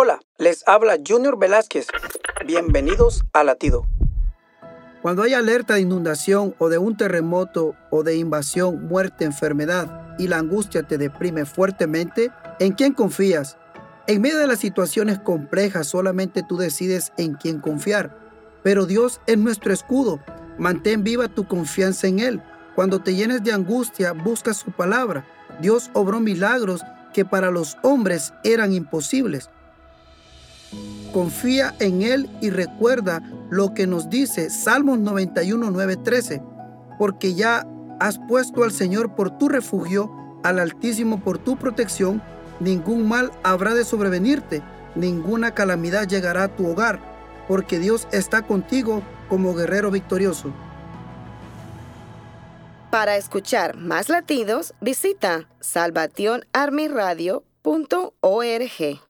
Hola, les habla Junior Velázquez. Bienvenidos a Latido. Cuando hay alerta de inundación o de un terremoto o de invasión, muerte, enfermedad y la angustia te deprime fuertemente, ¿en quién confías? En medio de las situaciones complejas solamente tú decides en quién confiar. Pero Dios es nuestro escudo. Mantén viva tu confianza en Él. Cuando te llenes de angustia, busca su palabra. Dios obró milagros que para los hombres eran imposibles. Confía en Él y recuerda lo que nos dice Salmos 91, 9, 13. Porque ya has puesto al Señor por tu refugio, al Altísimo por tu protección, ningún mal habrá de sobrevenirte, ninguna calamidad llegará a tu hogar, porque Dios está contigo como guerrero victorioso. Para escuchar más latidos, visita salvationarmyradio.org.